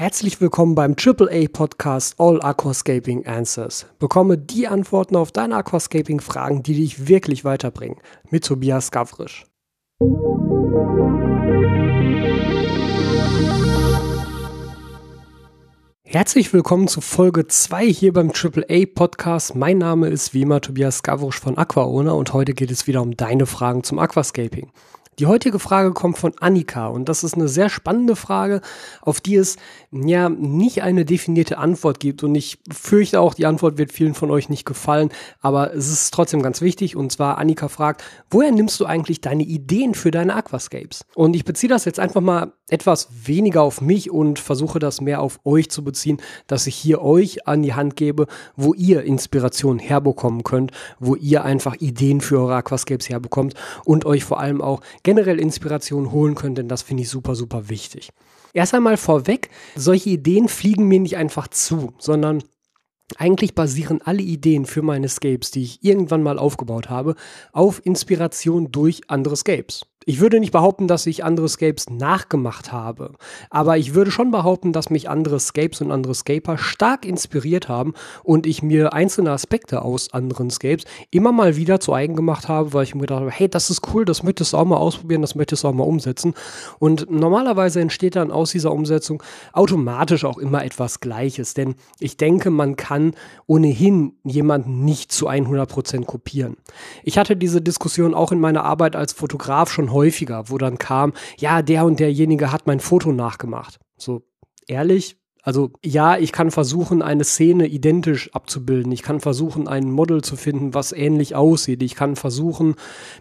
Herzlich willkommen beim AAA Podcast All Aquascaping Answers. Bekomme die Antworten auf deine Aquascaping Fragen, die dich wirklich weiterbringen. Mit Tobias Gavrisch. Herzlich willkommen zu Folge 2 hier beim AAA Podcast. Mein Name ist wie immer Tobias Gavrisch von AquaOwner und heute geht es wieder um deine Fragen zum Aquascaping. Die heutige Frage kommt von Annika und das ist eine sehr spannende Frage, auf die es ja nicht eine definierte Antwort gibt und ich fürchte auch, die Antwort wird vielen von euch nicht gefallen, aber es ist trotzdem ganz wichtig und zwar Annika fragt, woher nimmst du eigentlich deine Ideen für deine Aquascapes? Und ich beziehe das jetzt einfach mal etwas weniger auf mich und versuche das mehr auf euch zu beziehen, dass ich hier euch an die Hand gebe, wo ihr Inspiration herbekommen könnt, wo ihr einfach Ideen für eure Aquascapes herbekommt und euch vor allem auch generell Inspiration holen könnt, denn das finde ich super, super wichtig. Erst einmal vorweg, solche Ideen fliegen mir nicht einfach zu, sondern eigentlich basieren alle Ideen für meine Scapes, die ich irgendwann mal aufgebaut habe, auf Inspiration durch andere Scapes. Ich würde nicht behaupten, dass ich andere Scapes nachgemacht habe, aber ich würde schon behaupten, dass mich andere Scapes und andere Scaper stark inspiriert haben und ich mir einzelne Aspekte aus anderen Scapes immer mal wieder zu eigen gemacht habe, weil ich mir gedacht habe, hey, das ist cool, das möchtest du auch mal ausprobieren, das möchtest du auch mal umsetzen. Und normalerweise entsteht dann aus dieser Umsetzung automatisch auch immer etwas Gleiches, denn ich denke, man kann ohnehin jemanden nicht zu 100% kopieren. Ich hatte diese Diskussion auch in meiner Arbeit als Fotograf schon häufiger, wo dann kam, ja, der und derjenige hat mein Foto nachgemacht. So ehrlich, also ja, ich kann versuchen, eine Szene identisch abzubilden. Ich kann versuchen, ein Model zu finden, was ähnlich aussieht. Ich kann versuchen,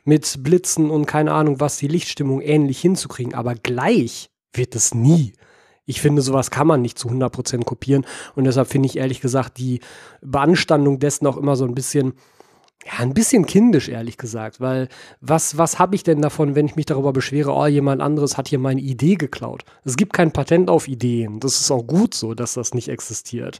mit Blitzen und keine Ahnung, was die Lichtstimmung ähnlich hinzukriegen. Aber gleich wird es nie. Ich finde, sowas kann man nicht zu 100% kopieren. Und deshalb finde ich ehrlich gesagt die Beanstandung dessen auch immer so ein bisschen ja, ein bisschen kindisch, ehrlich gesagt, weil was, was habe ich denn davon, wenn ich mich darüber beschwere, oh, jemand anderes hat hier meine Idee geklaut? Es gibt kein Patent auf Ideen. Das ist auch gut so, dass das nicht existiert.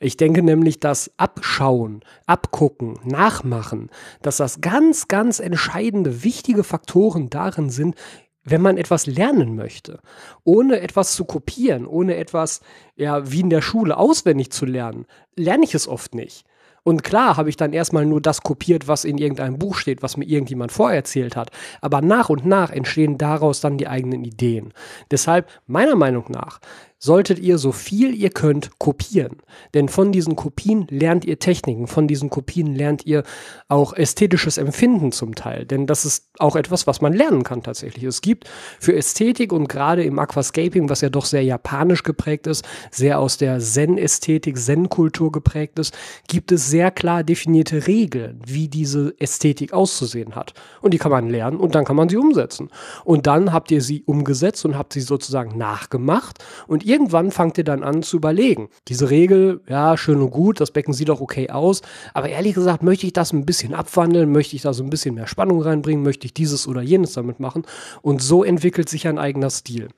Ich denke nämlich, dass Abschauen, Abgucken, Nachmachen, dass das ganz, ganz entscheidende, wichtige Faktoren darin sind, wenn man etwas lernen möchte, ohne etwas zu kopieren, ohne etwas, ja, wie in der Schule auswendig zu lernen, lerne ich es oft nicht. Und klar habe ich dann erstmal nur das kopiert, was in irgendeinem Buch steht, was mir irgendjemand vorerzählt hat. Aber nach und nach entstehen daraus dann die eigenen Ideen. Deshalb, meiner Meinung nach, solltet ihr so viel ihr könnt kopieren. Denn von diesen Kopien lernt ihr Techniken, von diesen Kopien lernt ihr auch ästhetisches Empfinden zum Teil. Denn das ist auch etwas, was man lernen kann tatsächlich. Es gibt für Ästhetik und gerade im Aquascaping, was ja doch sehr japanisch geprägt ist, sehr aus der Zen-Ästhetik, Zen-Kultur geprägt ist, gibt es sehr klar definierte Regeln, wie diese Ästhetik auszusehen hat. Und die kann man lernen und dann kann man sie umsetzen. Und dann habt ihr sie umgesetzt und habt sie sozusagen nachgemacht und irgendwann fangt ihr dann an zu überlegen. Diese Regel, ja, schön und gut, das Becken sieht auch okay aus, aber ehrlich gesagt, möchte ich das ein bisschen abwandeln, möchte ich da so ein bisschen mehr Spannung reinbringen, möchte ich dieses oder jenes damit machen und so entwickelt sich ein eigener Stil.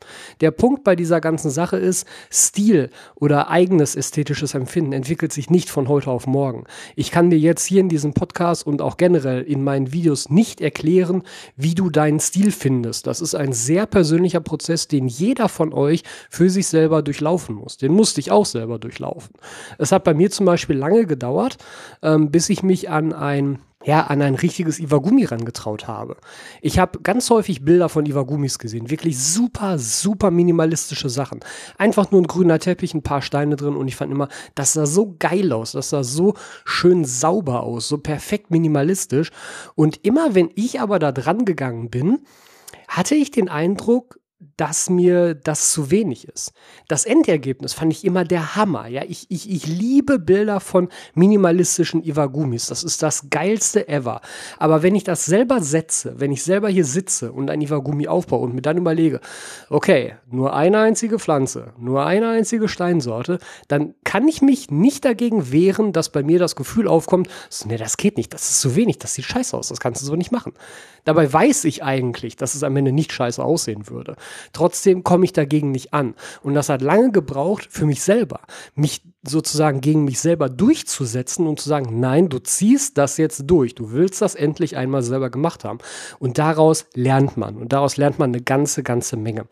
Der Punkt bei dieser ganzen Sache ist, Stil oder eigenes ästhetisches Empfinden entwickelt sich nicht von heute auf morgen. Ich kann dir jetzt hier in diesem Podcast und auch generell in meinen Videos nicht erklären, wie du deinen Stil findest. Das ist ein sehr persönlicher Prozess, den jeder von euch für sich selbst selber durchlaufen muss. Den musste ich auch selber durchlaufen. Es hat bei mir zum Beispiel lange gedauert, ähm, bis ich mich an ein ja, an ein richtiges Iwagumi rangetraut habe. Ich habe ganz häufig Bilder von Iwagumis gesehen. Wirklich super, super minimalistische Sachen. Einfach nur ein grüner Teppich, ein paar Steine drin und ich fand immer, das sah so geil aus, das sah so schön sauber aus, so perfekt minimalistisch. Und immer wenn ich aber da dran gegangen bin, hatte ich den Eindruck, dass mir das zu wenig ist. Das Endergebnis fand ich immer der Hammer. Ja, ich, ich, ich liebe Bilder von minimalistischen Iwagumis. Das ist das geilste ever. Aber wenn ich das selber setze, wenn ich selber hier sitze und ein Iwagumi aufbaue und mir dann überlege, okay, nur eine einzige Pflanze, nur eine einzige Steinsorte, dann kann ich mich nicht dagegen wehren, dass bei mir das Gefühl aufkommt, so, nee, das geht nicht, das ist zu wenig, das sieht scheiße aus, das kannst du so nicht machen. Dabei weiß ich eigentlich, dass es am Ende nicht scheiße aussehen würde. Trotzdem komme ich dagegen nicht an. Und das hat lange gebraucht für mich selber, mich sozusagen gegen mich selber durchzusetzen und zu sagen, nein, du ziehst das jetzt durch. Du willst das endlich einmal selber gemacht haben. Und daraus lernt man. Und daraus lernt man eine ganze, ganze Menge.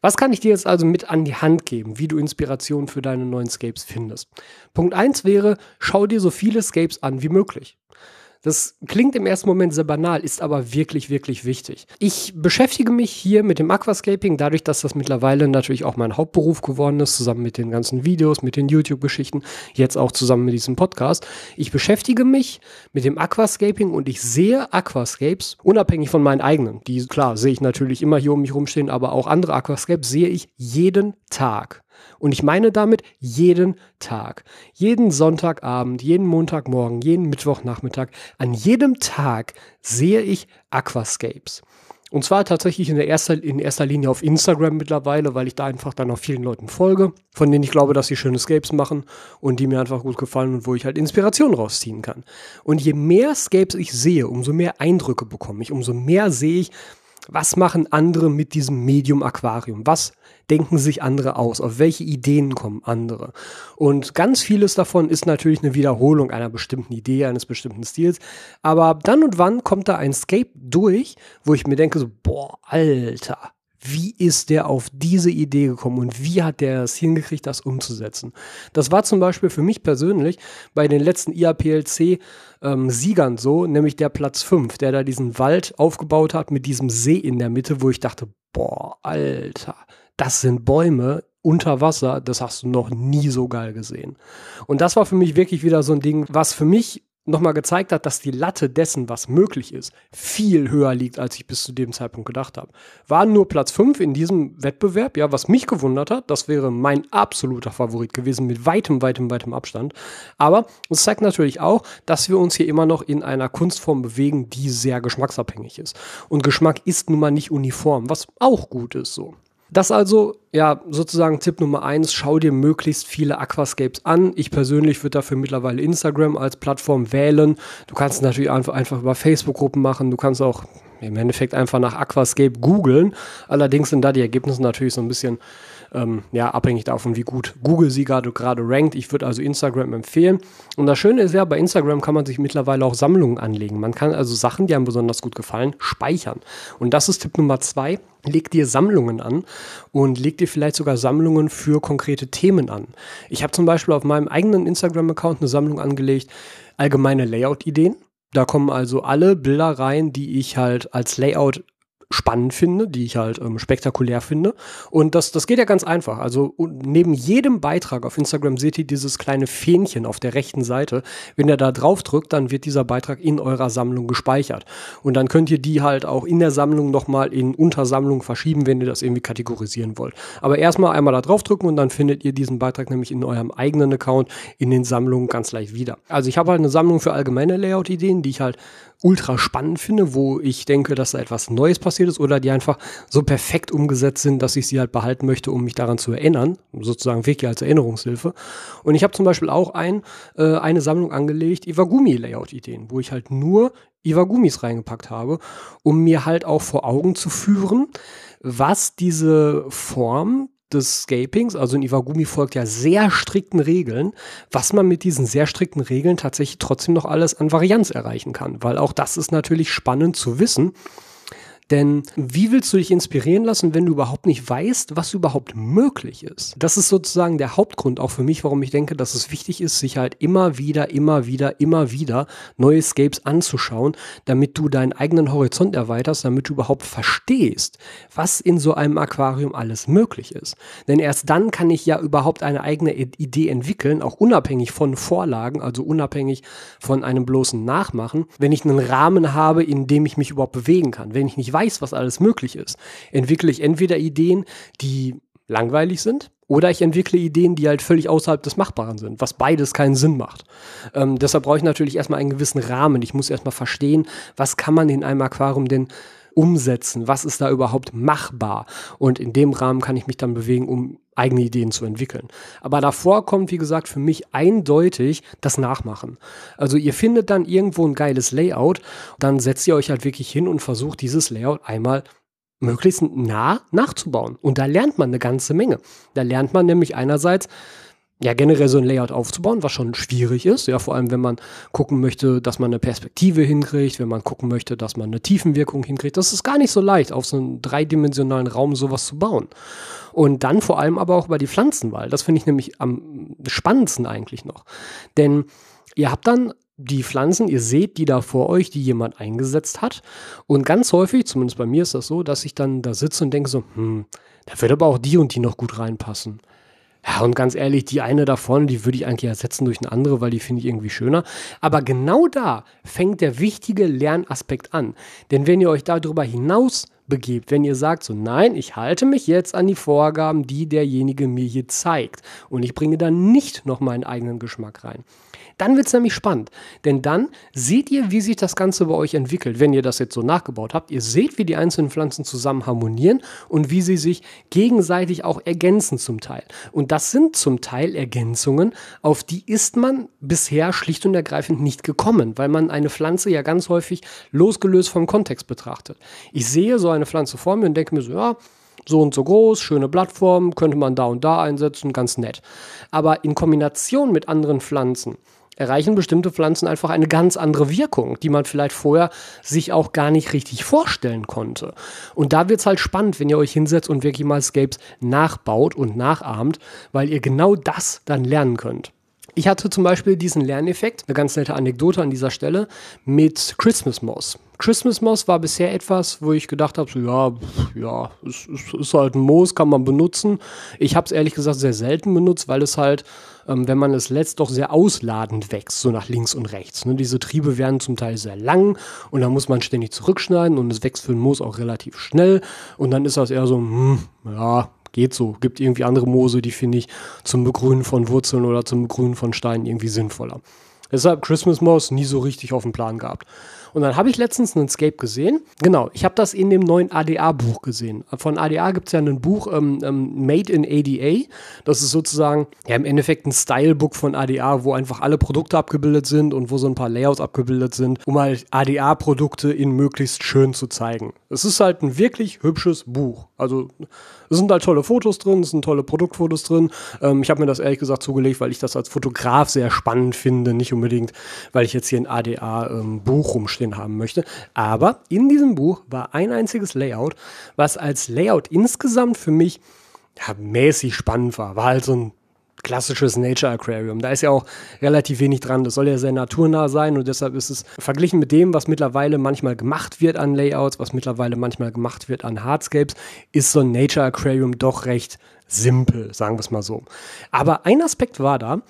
Was kann ich dir jetzt also mit an die Hand geben, wie du Inspiration für deine neuen Scapes findest? Punkt eins wäre, schau dir so viele Scapes an wie möglich. Das klingt im ersten Moment sehr banal, ist aber wirklich, wirklich wichtig. Ich beschäftige mich hier mit dem Aquascaping, dadurch, dass das mittlerweile natürlich auch mein Hauptberuf geworden ist, zusammen mit den ganzen Videos, mit den YouTube-Geschichten, jetzt auch zusammen mit diesem Podcast. Ich beschäftige mich mit dem Aquascaping und ich sehe Aquascapes, unabhängig von meinen eigenen. Die, klar, sehe ich natürlich immer hier um mich rumstehen, aber auch andere Aquascapes sehe ich jeden Tag. Und ich meine damit jeden Tag. Jeden Sonntagabend, jeden Montagmorgen, jeden Mittwochnachmittag, an jedem Tag sehe ich Aquascapes. Und zwar tatsächlich in, der erster, in erster Linie auf Instagram mittlerweile, weil ich da einfach dann auch vielen Leuten folge, von denen ich glaube, dass sie schöne Scapes machen und die mir einfach gut gefallen und wo ich halt Inspiration rausziehen kann. Und je mehr Scapes ich sehe, umso mehr Eindrücke bekomme ich, umso mehr sehe ich, was machen andere mit diesem Medium Aquarium? Was denken sich andere aus? Auf welche Ideen kommen andere? Und ganz vieles davon ist natürlich eine Wiederholung einer bestimmten Idee, eines bestimmten Stils. Aber dann und wann kommt da ein Scape durch, wo ich mir denke so, boah, Alter, wie ist der auf diese Idee gekommen und wie hat der es hingekriegt, das umzusetzen? Das war zum Beispiel für mich persönlich bei den letzten IAPLC ähm, so, nämlich der Platz 5, der da diesen Wald aufgebaut hat mit diesem See in der Mitte, wo ich dachte, boah, Alter, das sind Bäume unter Wasser, das hast du noch nie so geil gesehen. Und das war für mich wirklich wieder so ein Ding, was für mich nochmal gezeigt hat, dass die Latte dessen, was möglich ist, viel höher liegt, als ich bis zu dem Zeitpunkt gedacht habe. War nur Platz 5 in diesem Wettbewerb, ja, was mich gewundert hat, das wäre mein absoluter Favorit gewesen, mit weitem, weitem, weitem Abstand. Aber es zeigt natürlich auch, dass wir uns hier immer noch in einer Kunstform bewegen, die sehr geschmacksabhängig ist. Und Geschmack ist nun mal nicht uniform, was auch gut ist so. Das also, ja, sozusagen Tipp Nummer eins, schau dir möglichst viele Aquascapes an. Ich persönlich würde dafür mittlerweile Instagram als Plattform wählen. Du kannst natürlich einfach, einfach über Facebook-Gruppen machen. Du kannst auch im Endeffekt einfach nach Aquascape googeln. Allerdings sind da die Ergebnisse natürlich so ein bisschen ähm, ja, abhängig davon, wie gut Google sie gerade gerade rankt. Ich würde also Instagram empfehlen. Und das Schöne ist ja, bei Instagram kann man sich mittlerweile auch Sammlungen anlegen. Man kann also Sachen, die einem besonders gut gefallen, speichern. Und das ist Tipp Nummer zwei. Leg dir Sammlungen an und leg dir vielleicht sogar Sammlungen für konkrete Themen an. Ich habe zum Beispiel auf meinem eigenen Instagram-Account eine Sammlung angelegt, allgemeine Layout-Ideen. Da kommen also alle Bilder rein, die ich halt als Layout spannend finde, die ich halt ähm, spektakulär finde. Und das, das geht ja ganz einfach. Also neben jedem Beitrag auf Instagram seht ihr dieses kleine Fähnchen auf der rechten Seite. Wenn ihr da drauf drückt, dann wird dieser Beitrag in eurer Sammlung gespeichert. Und dann könnt ihr die halt auch in der Sammlung nochmal in Untersammlungen verschieben, wenn ihr das irgendwie kategorisieren wollt. Aber erstmal einmal da drauf drücken und dann findet ihr diesen Beitrag nämlich in eurem eigenen Account in den Sammlungen ganz leicht wieder. Also ich habe halt eine Sammlung für allgemeine Layout-Ideen, die ich halt ultra spannend finde, wo ich denke, dass da etwas Neues passiert ist oder die einfach so perfekt umgesetzt sind, dass ich sie halt behalten möchte, um mich daran zu erinnern, sozusagen wirklich als Erinnerungshilfe. Und ich habe zum Beispiel auch ein, äh, eine Sammlung angelegt, Iwagumi-Layout-Ideen, wo ich halt nur Iwagumis reingepackt habe, um mir halt auch vor Augen zu führen, was diese Form des Scapings, also in Iwagumi folgt ja sehr strikten Regeln, was man mit diesen sehr strikten Regeln tatsächlich trotzdem noch alles an Varianz erreichen kann, weil auch das ist natürlich spannend zu wissen, denn wie willst du dich inspirieren lassen, wenn du überhaupt nicht weißt, was überhaupt möglich ist? Das ist sozusagen der Hauptgrund auch für mich, warum ich denke, dass es wichtig ist, sich halt immer wieder, immer wieder, immer wieder neue Scapes anzuschauen, damit du deinen eigenen Horizont erweiterst, damit du überhaupt verstehst, was in so einem Aquarium alles möglich ist. Denn erst dann kann ich ja überhaupt eine eigene Idee entwickeln, auch unabhängig von Vorlagen, also unabhängig von einem bloßen Nachmachen, wenn ich einen Rahmen habe, in dem ich mich überhaupt bewegen kann. Wenn ich nicht weiß, was alles möglich ist, entwickle ich entweder Ideen, die langweilig sind, oder ich entwickle Ideen, die halt völlig außerhalb des Machbaren sind, was beides keinen Sinn macht. Ähm, deshalb brauche ich natürlich erstmal einen gewissen Rahmen. Ich muss erstmal verstehen, was kann man in einem Aquarium denn umsetzen? Was ist da überhaupt machbar? Und in dem Rahmen kann ich mich dann bewegen, um eigene Ideen zu entwickeln. Aber davor kommt, wie gesagt, für mich eindeutig das Nachmachen. Also ihr findet dann irgendwo ein geiles Layout, dann setzt ihr euch halt wirklich hin und versucht dieses Layout einmal möglichst nah nachzubauen. Und da lernt man eine ganze Menge. Da lernt man nämlich einerseits, ja, generell so ein Layout aufzubauen, was schon schwierig ist. Ja, vor allem, wenn man gucken möchte, dass man eine Perspektive hinkriegt, wenn man gucken möchte, dass man eine Tiefenwirkung hinkriegt. Das ist gar nicht so leicht, auf so einem dreidimensionalen Raum sowas zu bauen. Und dann vor allem aber auch über die Pflanzenwahl. Das finde ich nämlich am spannendsten eigentlich noch. Denn ihr habt dann die Pflanzen, ihr seht die da vor euch, die jemand eingesetzt hat. Und ganz häufig, zumindest bei mir ist das so, dass ich dann da sitze und denke so, hm, da wird aber auch die und die noch gut reinpassen. Ja, und ganz ehrlich, die eine da vorne, die würde ich eigentlich ersetzen durch eine andere, weil die finde ich irgendwie schöner. Aber genau da fängt der wichtige Lernaspekt an. Denn wenn ihr euch darüber hinaus begebt, wenn ihr sagt so, nein, ich halte mich jetzt an die Vorgaben, die derjenige mir hier zeigt und ich bringe da nicht noch meinen eigenen Geschmack rein, dann wird es nämlich spannend. Denn dann seht ihr, wie sich das Ganze bei euch entwickelt, wenn ihr das jetzt so nachgebaut habt. Ihr seht, wie die einzelnen Pflanzen zusammen harmonieren und wie sie sich gegenseitig auch ergänzen zum Teil. Und das sind zum Teil Ergänzungen, auf die ist man bisher schlicht und ergreifend nicht gekommen, weil man eine Pflanze ja ganz häufig losgelöst vom Kontext betrachtet. Ich sehe so eine Pflanze vor mir und denke mir so, ja, so und so groß, schöne Blattform, könnte man da und da einsetzen, ganz nett. Aber in Kombination mit anderen Pflanzen erreichen bestimmte Pflanzen einfach eine ganz andere Wirkung, die man vielleicht vorher sich auch gar nicht richtig vorstellen konnte. Und da wird es halt spannend, wenn ihr euch hinsetzt und wirklich mal Scapes nachbaut und nachahmt, weil ihr genau das dann lernen könnt. Ich hatte zum Beispiel diesen Lerneffekt, eine ganz nette Anekdote an dieser Stelle, mit Christmas Moss. Christmas Moss war bisher etwas, wo ich gedacht habe, so, ja, ja, es, es ist halt ein Moos, kann man benutzen. Ich habe es ehrlich gesagt sehr selten benutzt, weil es halt, ähm, wenn man es lässt, doch sehr ausladend wächst, so nach links und rechts. Ne? Diese Triebe werden zum Teil sehr lang und da muss man ständig zurückschneiden und es wächst für ein Moos auch relativ schnell und dann ist das eher so, hm, ja, geht so. Gibt irgendwie andere Moose, die finde ich zum Begrünen von Wurzeln oder zum Begrünen von Steinen irgendwie sinnvoller. Deshalb Christmas Moss nie so richtig auf dem Plan gehabt. Und dann habe ich letztens einen Escape gesehen. Genau, ich habe das in dem neuen ADA-Buch gesehen. Von ADA gibt es ja ein Buch ähm, ähm, Made in ADA. Das ist sozusagen ja im Endeffekt ein Stylebook von ADA, wo einfach alle Produkte abgebildet sind und wo so ein paar Layouts abgebildet sind, um halt ADA-Produkte in möglichst schön zu zeigen. Es ist halt ein wirklich hübsches Buch. Also es sind halt tolle Fotos drin, es sind tolle Produktfotos drin. Ähm, ich habe mir das ehrlich gesagt zugelegt, weil ich das als Fotograf sehr spannend finde, nicht unbedingt, weil ich jetzt hier ein ADA-Buch ähm, rumstehen haben möchte. Aber in diesem Buch war ein einziges Layout, was als Layout insgesamt für mich ja, mäßig spannend war. War halt so ein klassisches Nature Aquarium. Da ist ja auch relativ wenig dran. Das soll ja sehr naturnah sein und deshalb ist es verglichen mit dem, was mittlerweile manchmal gemacht wird an Layouts, was mittlerweile manchmal gemacht wird an Hardscapes, ist so ein Nature Aquarium doch recht simpel, sagen wir es mal so. Aber ein Aspekt war da,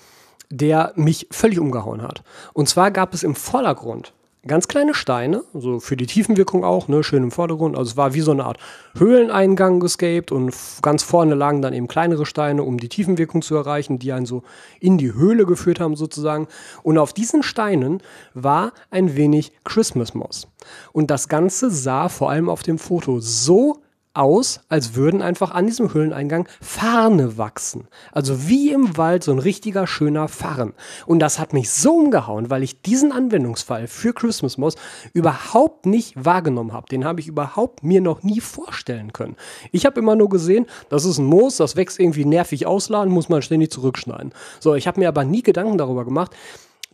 der mich völlig umgehauen hat. Und zwar gab es im Vordergrund ganz kleine Steine, so für die Tiefenwirkung auch, ne, schön im Vordergrund. Also es war wie so eine Art Höhleneingang gescaped und ganz vorne lagen dann eben kleinere Steine, um die Tiefenwirkung zu erreichen, die einen so in die Höhle geführt haben sozusagen. Und auf diesen Steinen war ein wenig Christmas Moss. Und das Ganze sah vor allem auf dem Foto so aus, als würden einfach an diesem Höhleneingang Farne wachsen. Also wie im Wald so ein richtiger schöner Farn. Und das hat mich so umgehauen, weil ich diesen Anwendungsfall für Christmas Moss überhaupt nicht wahrgenommen habe. Den habe ich überhaupt mir noch nie vorstellen können. Ich habe immer nur gesehen, das ist ein Moos, das wächst irgendwie nervig ausladen, muss man ständig zurückschneiden. So, ich habe mir aber nie Gedanken darüber gemacht,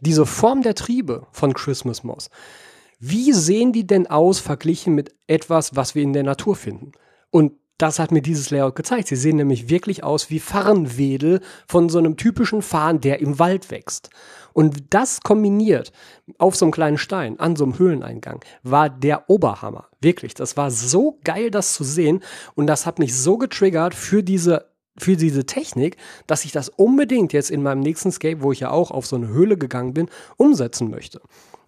diese Form der Triebe von Christmas Moss. Wie sehen die denn aus verglichen mit etwas, was wir in der Natur finden? Und das hat mir dieses Layout gezeigt. Sie sehen nämlich wirklich aus wie Farnwedel von so einem typischen Farn, der im Wald wächst. Und das kombiniert auf so einem kleinen Stein an so einem Höhleneingang war der Oberhammer. Wirklich, das war so geil, das zu sehen. Und das hat mich so getriggert für diese für diese Technik, dass ich das unbedingt jetzt in meinem nächsten Scape, wo ich ja auch auf so eine Höhle gegangen bin, umsetzen möchte.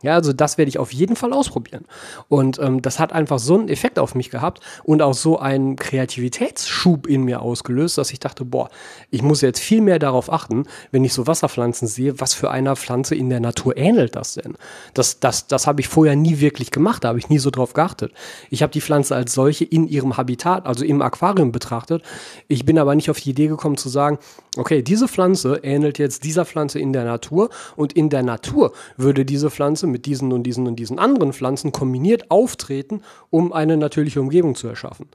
Ja, also das werde ich auf jeden Fall ausprobieren. Und ähm, das hat einfach so einen Effekt auf mich gehabt und auch so einen Kreativitätsschub in mir ausgelöst, dass ich dachte, boah, ich muss jetzt viel mehr darauf achten, wenn ich so Wasserpflanzen sehe, was für einer Pflanze in der Natur ähnelt das denn? Das, das, das habe ich vorher nie wirklich gemacht, da habe ich nie so drauf geachtet. Ich habe die Pflanze als solche in ihrem Habitat, also im Aquarium betrachtet. Ich bin aber nicht auf die Idee gekommen zu sagen, okay, diese Pflanze ähnelt jetzt dieser Pflanze in der Natur und in der Natur würde diese Pflanze mit diesen und diesen und diesen anderen Pflanzen kombiniert auftreten, um eine natürliche Umgebung zu erschaffen.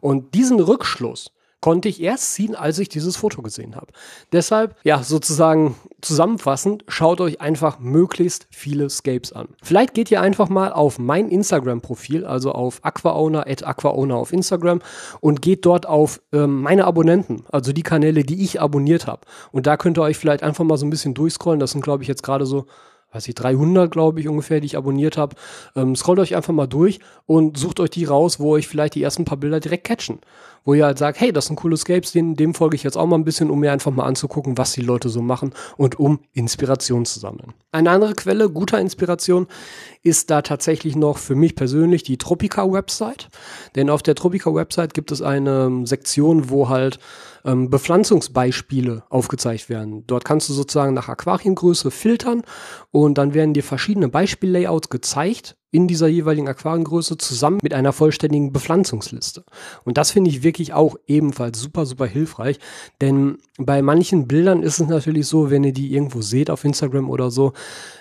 Und diesen Rückschluss konnte ich erst ziehen, als ich dieses Foto gesehen habe. Deshalb, ja, sozusagen zusammenfassend, schaut euch einfach möglichst viele Scapes an. Vielleicht geht ihr einfach mal auf mein Instagram-Profil, also auf aquaowner, at aquaowner auf Instagram und geht dort auf ähm, meine Abonnenten, also die Kanäle, die ich abonniert habe. Und da könnt ihr euch vielleicht einfach mal so ein bisschen durchscrollen. Das sind, glaube ich, jetzt gerade so weiß ich, 300, glaube ich, ungefähr, die ich abonniert habe. Ähm, scrollt euch einfach mal durch und sucht euch die raus, wo euch vielleicht die ersten paar Bilder direkt catchen. Wo ihr halt sagt, hey, das sind coole Scapes, dem, dem folge ich jetzt auch mal ein bisschen, um mir einfach mal anzugucken, was die Leute so machen und um Inspiration zu sammeln. Eine andere Quelle guter Inspiration ist da tatsächlich noch für mich persönlich die Tropica-Website. Denn auf der Tropica-Website gibt es eine Sektion, wo halt ähm, Bepflanzungsbeispiele aufgezeigt werden. Dort kannst du sozusagen nach Aquariengröße filtern und dann werden dir verschiedene Beispiellayouts gezeigt in dieser jeweiligen Aquariengröße zusammen mit einer vollständigen Bepflanzungsliste. Und das finde ich wirklich auch ebenfalls super, super hilfreich, denn bei manchen Bildern ist es natürlich so, wenn ihr die irgendwo seht auf Instagram oder so,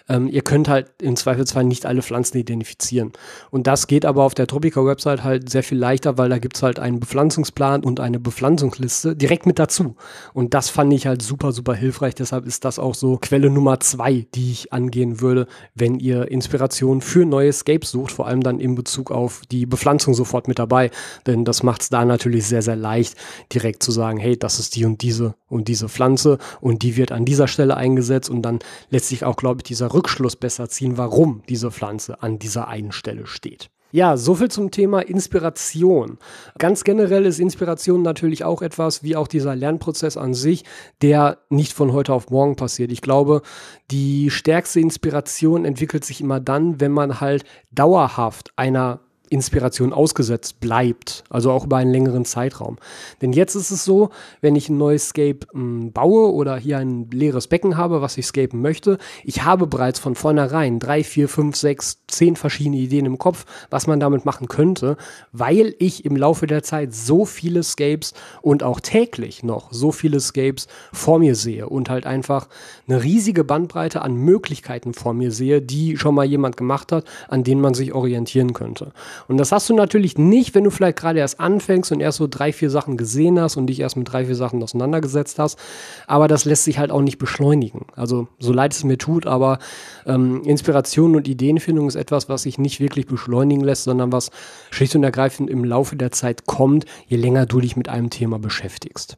ähm, ihr könnt halt im Zweifelsfall nicht alle Pflanzen identifizieren. Und das geht aber auf der Tropica-Website halt sehr viel leichter, weil da gibt es halt einen Bepflanzungsplan und eine Bepflanzungsliste direkt mit dazu. Und das fand ich halt super, super hilfreich. Deshalb ist das auch so Quelle Nummer zwei, die ich angehen würde, wenn ihr Inspiration für neue Scapes sucht, vor allem dann in Bezug auf die Bepflanzung sofort mit dabei. Denn das macht es da natürlich sehr, sehr leicht, direkt zu sagen, hey, das ist die und diese und diese Pflanze und die wird an dieser Stelle eingesetzt und dann lässt sich auch, glaube ich, dieser Rückschluss besser ziehen, warum diese Pflanze an dieser einen Stelle steht. Ja, soviel zum Thema Inspiration. Ganz generell ist Inspiration natürlich auch etwas, wie auch dieser Lernprozess an sich, der nicht von heute auf morgen passiert. Ich glaube, die stärkste Inspiration entwickelt sich immer dann, wenn man halt dauerhaft einer Inspiration ausgesetzt bleibt, also auch über einen längeren Zeitraum. Denn jetzt ist es so, wenn ich ein neues Scape m, hm, baue oder hier ein leeres Becken habe, was ich scapen möchte, ich habe bereits von vornherein drei, vier, fünf, sechs, zehn verschiedene Ideen im Kopf, was man damit machen könnte, weil ich im Laufe der Zeit so viele Scapes und auch täglich noch so viele Scapes vor mir sehe und halt einfach eine riesige Bandbreite an Möglichkeiten vor mir sehe, die schon mal jemand gemacht hat, an denen man sich orientieren könnte. Und das hast du natürlich nicht, wenn du vielleicht gerade erst anfängst und erst so drei, vier Sachen gesehen hast und dich erst mit drei, vier Sachen auseinandergesetzt hast. Aber das lässt sich halt auch nicht beschleunigen. Also so leid es mir tut, aber ähm, Inspiration und Ideenfindung ist etwas, was sich nicht wirklich beschleunigen lässt, sondern was schlicht und ergreifend im Laufe der Zeit kommt, je länger du dich mit einem Thema beschäftigst.